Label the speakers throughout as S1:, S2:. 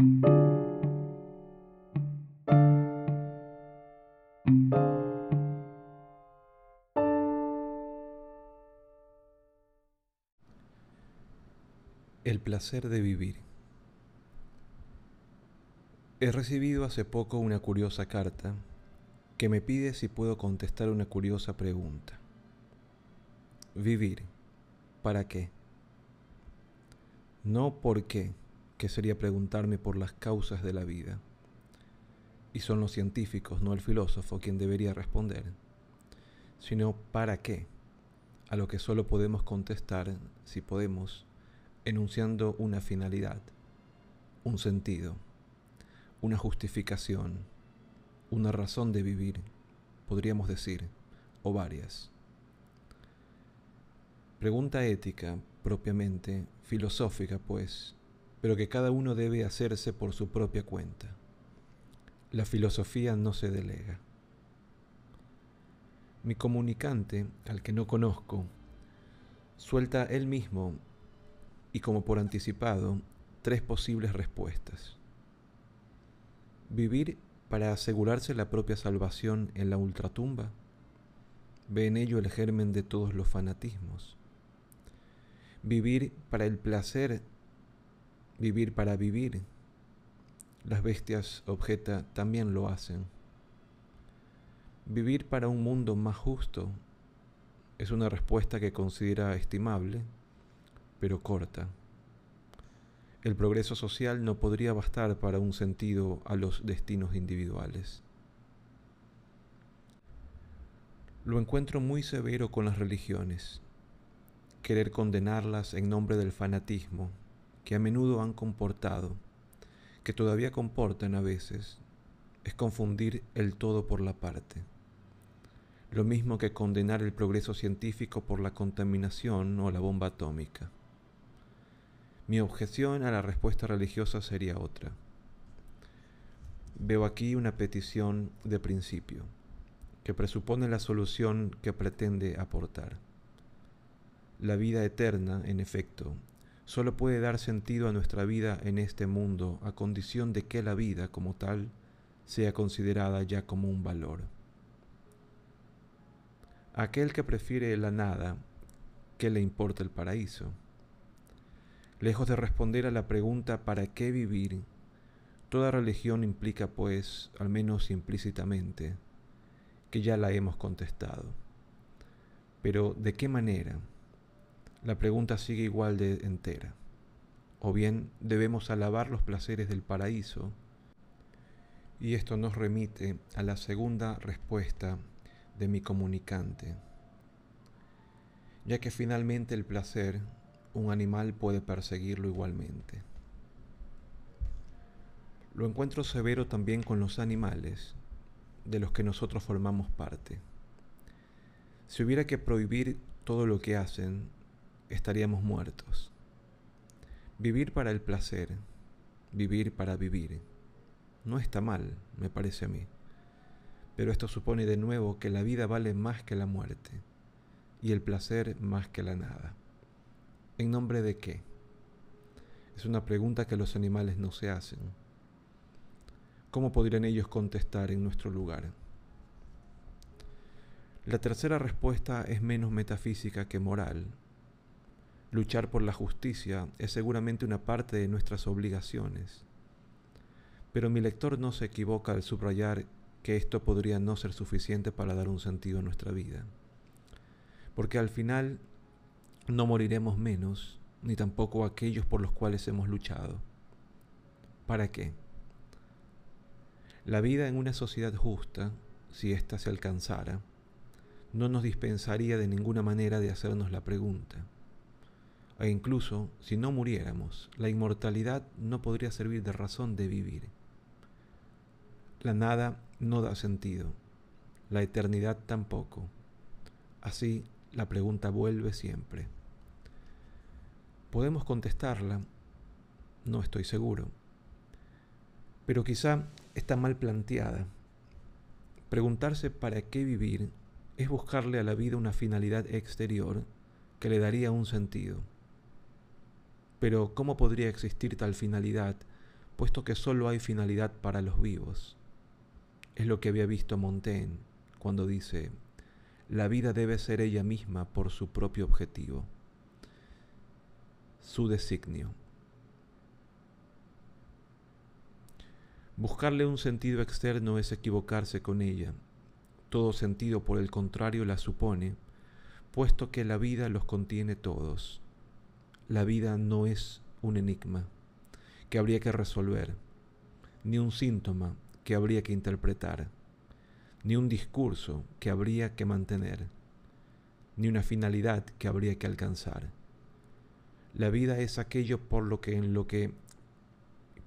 S1: El placer de vivir. He recibido hace poco una curiosa carta que me pide si puedo contestar una curiosa pregunta. Vivir. ¿Para qué? No por qué, que sería preguntarme por las causas de la vida. Y son los científicos, no el filósofo, quien debería responder, sino para qué, a lo que solo podemos contestar, si podemos, enunciando una finalidad, un sentido, una justificación, una razón de vivir, podríamos decir, o varias. Pregunta ética, propiamente, filosófica, pues, pero que cada uno debe hacerse por su propia cuenta. La filosofía no se delega. Mi comunicante, al que no conozco, suelta él mismo y como por anticipado, tres posibles respuestas. Vivir para asegurarse la propia salvación en la ultratumba. Ve en ello el germen de todos los fanatismos. Vivir para el placer, vivir para vivir. Las bestias, objeta, también lo hacen. Vivir para un mundo más justo es una respuesta que considera estimable pero corta. El progreso social no podría bastar para un sentido a los destinos individuales. Lo encuentro muy severo con las religiones. Querer condenarlas en nombre del fanatismo, que a menudo han comportado, que todavía comportan a veces, es confundir el todo por la parte. Lo mismo que condenar el progreso científico por la contaminación o la bomba atómica. Mi objeción a la respuesta religiosa sería otra. Veo aquí una petición de principio, que presupone la solución que pretende aportar. La vida eterna, en efecto, solo puede dar sentido a nuestra vida en este mundo a condición de que la vida como tal sea considerada ya como un valor. Aquel que prefiere la nada, ¿qué le importa el paraíso? Lejos de responder a la pregunta ¿para qué vivir? Toda religión implica, pues, al menos implícitamente, que ya la hemos contestado. Pero ¿de qué manera? La pregunta sigue igual de entera. O bien debemos alabar los placeres del paraíso, y esto nos remite a la segunda respuesta de mi comunicante, ya que finalmente el placer un animal puede perseguirlo igualmente. Lo encuentro severo también con los animales, de los que nosotros formamos parte. Si hubiera que prohibir todo lo que hacen, estaríamos muertos. Vivir para el placer, vivir para vivir, no está mal, me parece a mí. Pero esto supone de nuevo que la vida vale más que la muerte y el placer más que la nada. ¿En nombre de qué? Es una pregunta que los animales no se hacen. ¿Cómo podrían ellos contestar en nuestro lugar? La tercera respuesta es menos metafísica que moral. Luchar por la justicia es seguramente una parte de nuestras obligaciones. Pero mi lector no se equivoca al subrayar que esto podría no ser suficiente para dar un sentido a nuestra vida. Porque al final no moriremos menos, ni tampoco aquellos por los cuales hemos luchado. ¿Para qué? La vida en una sociedad justa, si ésta se alcanzara, no nos dispensaría de ninguna manera de hacernos la pregunta. E incluso, si no muriéramos, la inmortalidad no podría servir de razón de vivir. La nada no da sentido, la eternidad tampoco. Así, la pregunta vuelve siempre. Podemos contestarla, no estoy seguro, pero quizá está mal planteada. Preguntarse para qué vivir es buscarle a la vida una finalidad exterior que le daría un sentido. Pero ¿cómo podría existir tal finalidad puesto que solo hay finalidad para los vivos. Es lo que había visto Montaigne cuando dice, la vida debe ser ella misma por su propio objetivo, su designio. Buscarle un sentido externo es equivocarse con ella. Todo sentido, por el contrario, la supone, puesto que la vida los contiene todos. La vida no es un enigma que habría que resolver, ni un síntoma que habría que interpretar, ni un discurso que habría que mantener, ni una finalidad que habría que alcanzar. La vida es aquello por lo que en lo que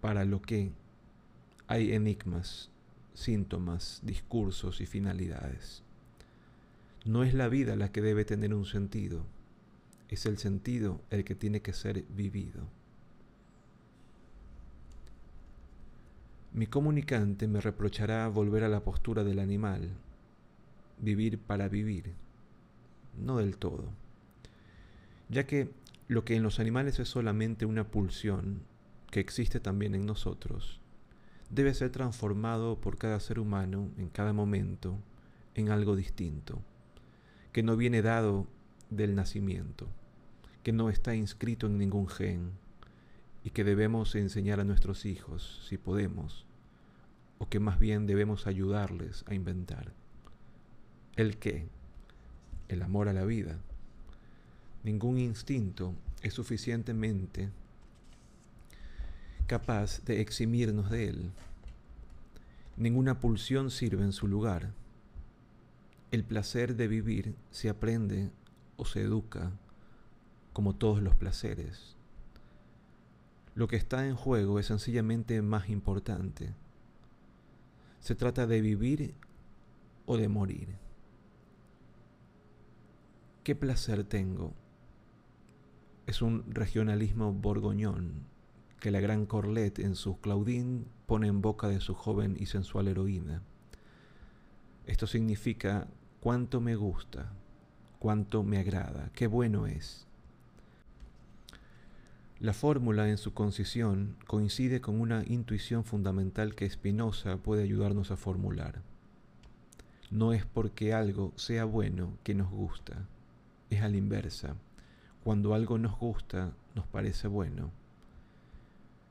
S1: para lo que hay enigmas, síntomas, discursos y finalidades. No es la vida la que debe tener un sentido, es el sentido el que tiene que ser vivido. Mi comunicante me reprochará volver a la postura del animal, vivir para vivir, no del todo, ya que lo que en los animales es solamente una pulsión, que existe también en nosotros, debe ser transformado por cada ser humano en cada momento en algo distinto, que no viene dado del nacimiento, que no está inscrito en ningún gen, y que debemos enseñar a nuestros hijos, si podemos, o que más bien debemos ayudarles a inventar. ¿El qué? El amor a la vida. Ningún instinto es suficientemente capaz de eximirnos de él. Ninguna pulsión sirve en su lugar. El placer de vivir se aprende o se educa como todos los placeres. Lo que está en juego es sencillamente más importante. Se trata de vivir o de morir. ¿Qué placer tengo? Es un regionalismo borgoñón que la gran Corlet en su Claudine pone en boca de su joven y sensual heroína. Esto significa cuánto me gusta, cuánto me agrada, qué bueno es. La fórmula en su concisión coincide con una intuición fundamental que Spinoza puede ayudarnos a formular. No es porque algo sea bueno que nos gusta, es a la inversa. Cuando algo nos gusta, nos parece bueno.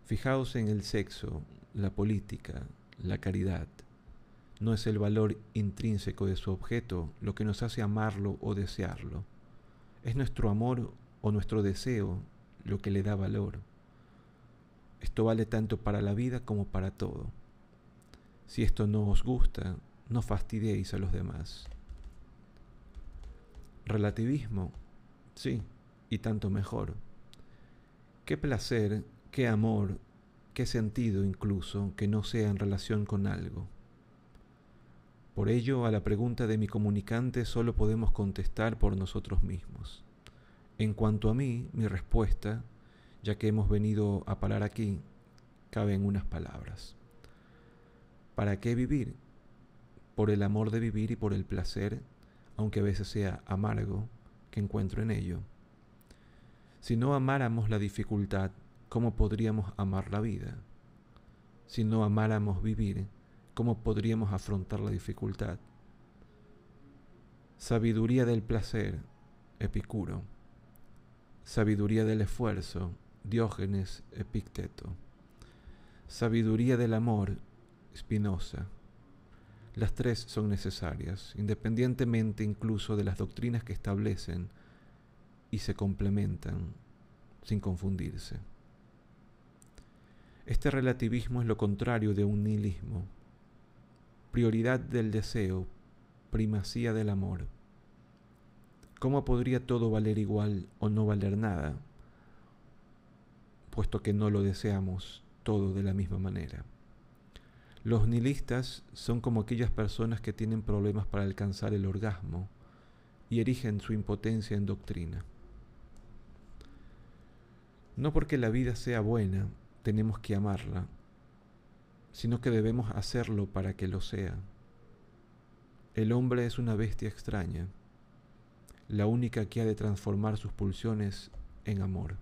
S1: Fijaos en el sexo, la política, la caridad. No es el valor intrínseco de su objeto lo que nos hace amarlo o desearlo. Es nuestro amor o nuestro deseo lo que le da valor. Esto vale tanto para la vida como para todo. Si esto no os gusta, no fastidiéis a los demás. Relativismo, sí, y tanto mejor. Qué placer, qué amor, qué sentido incluso que no sea en relación con algo. Por ello, a la pregunta de mi comunicante solo podemos contestar por nosotros mismos. En cuanto a mí, mi respuesta, ya que hemos venido a parar aquí, cabe en unas palabras. ¿Para qué vivir? Por el amor de vivir y por el placer, aunque a veces sea amargo, que encuentro en ello. Si no amáramos la dificultad, ¿cómo podríamos amar la vida? Si no amáramos vivir, ¿cómo podríamos afrontar la dificultad? Sabiduría del placer, Epicuro. Sabiduría del esfuerzo, Diógenes Epicteto. Sabiduría del amor, Spinoza. Las tres son necesarias, independientemente incluso de las doctrinas que establecen y se complementan sin confundirse. Este relativismo es lo contrario de un nihilismo. Prioridad del deseo, primacía del amor. ¿Cómo podría todo valer igual o no valer nada? Puesto que no lo deseamos todo de la misma manera. Los nihilistas son como aquellas personas que tienen problemas para alcanzar el orgasmo y erigen su impotencia en doctrina. No porque la vida sea buena tenemos que amarla, sino que debemos hacerlo para que lo sea. El hombre es una bestia extraña la única que ha de transformar sus pulsiones en amor.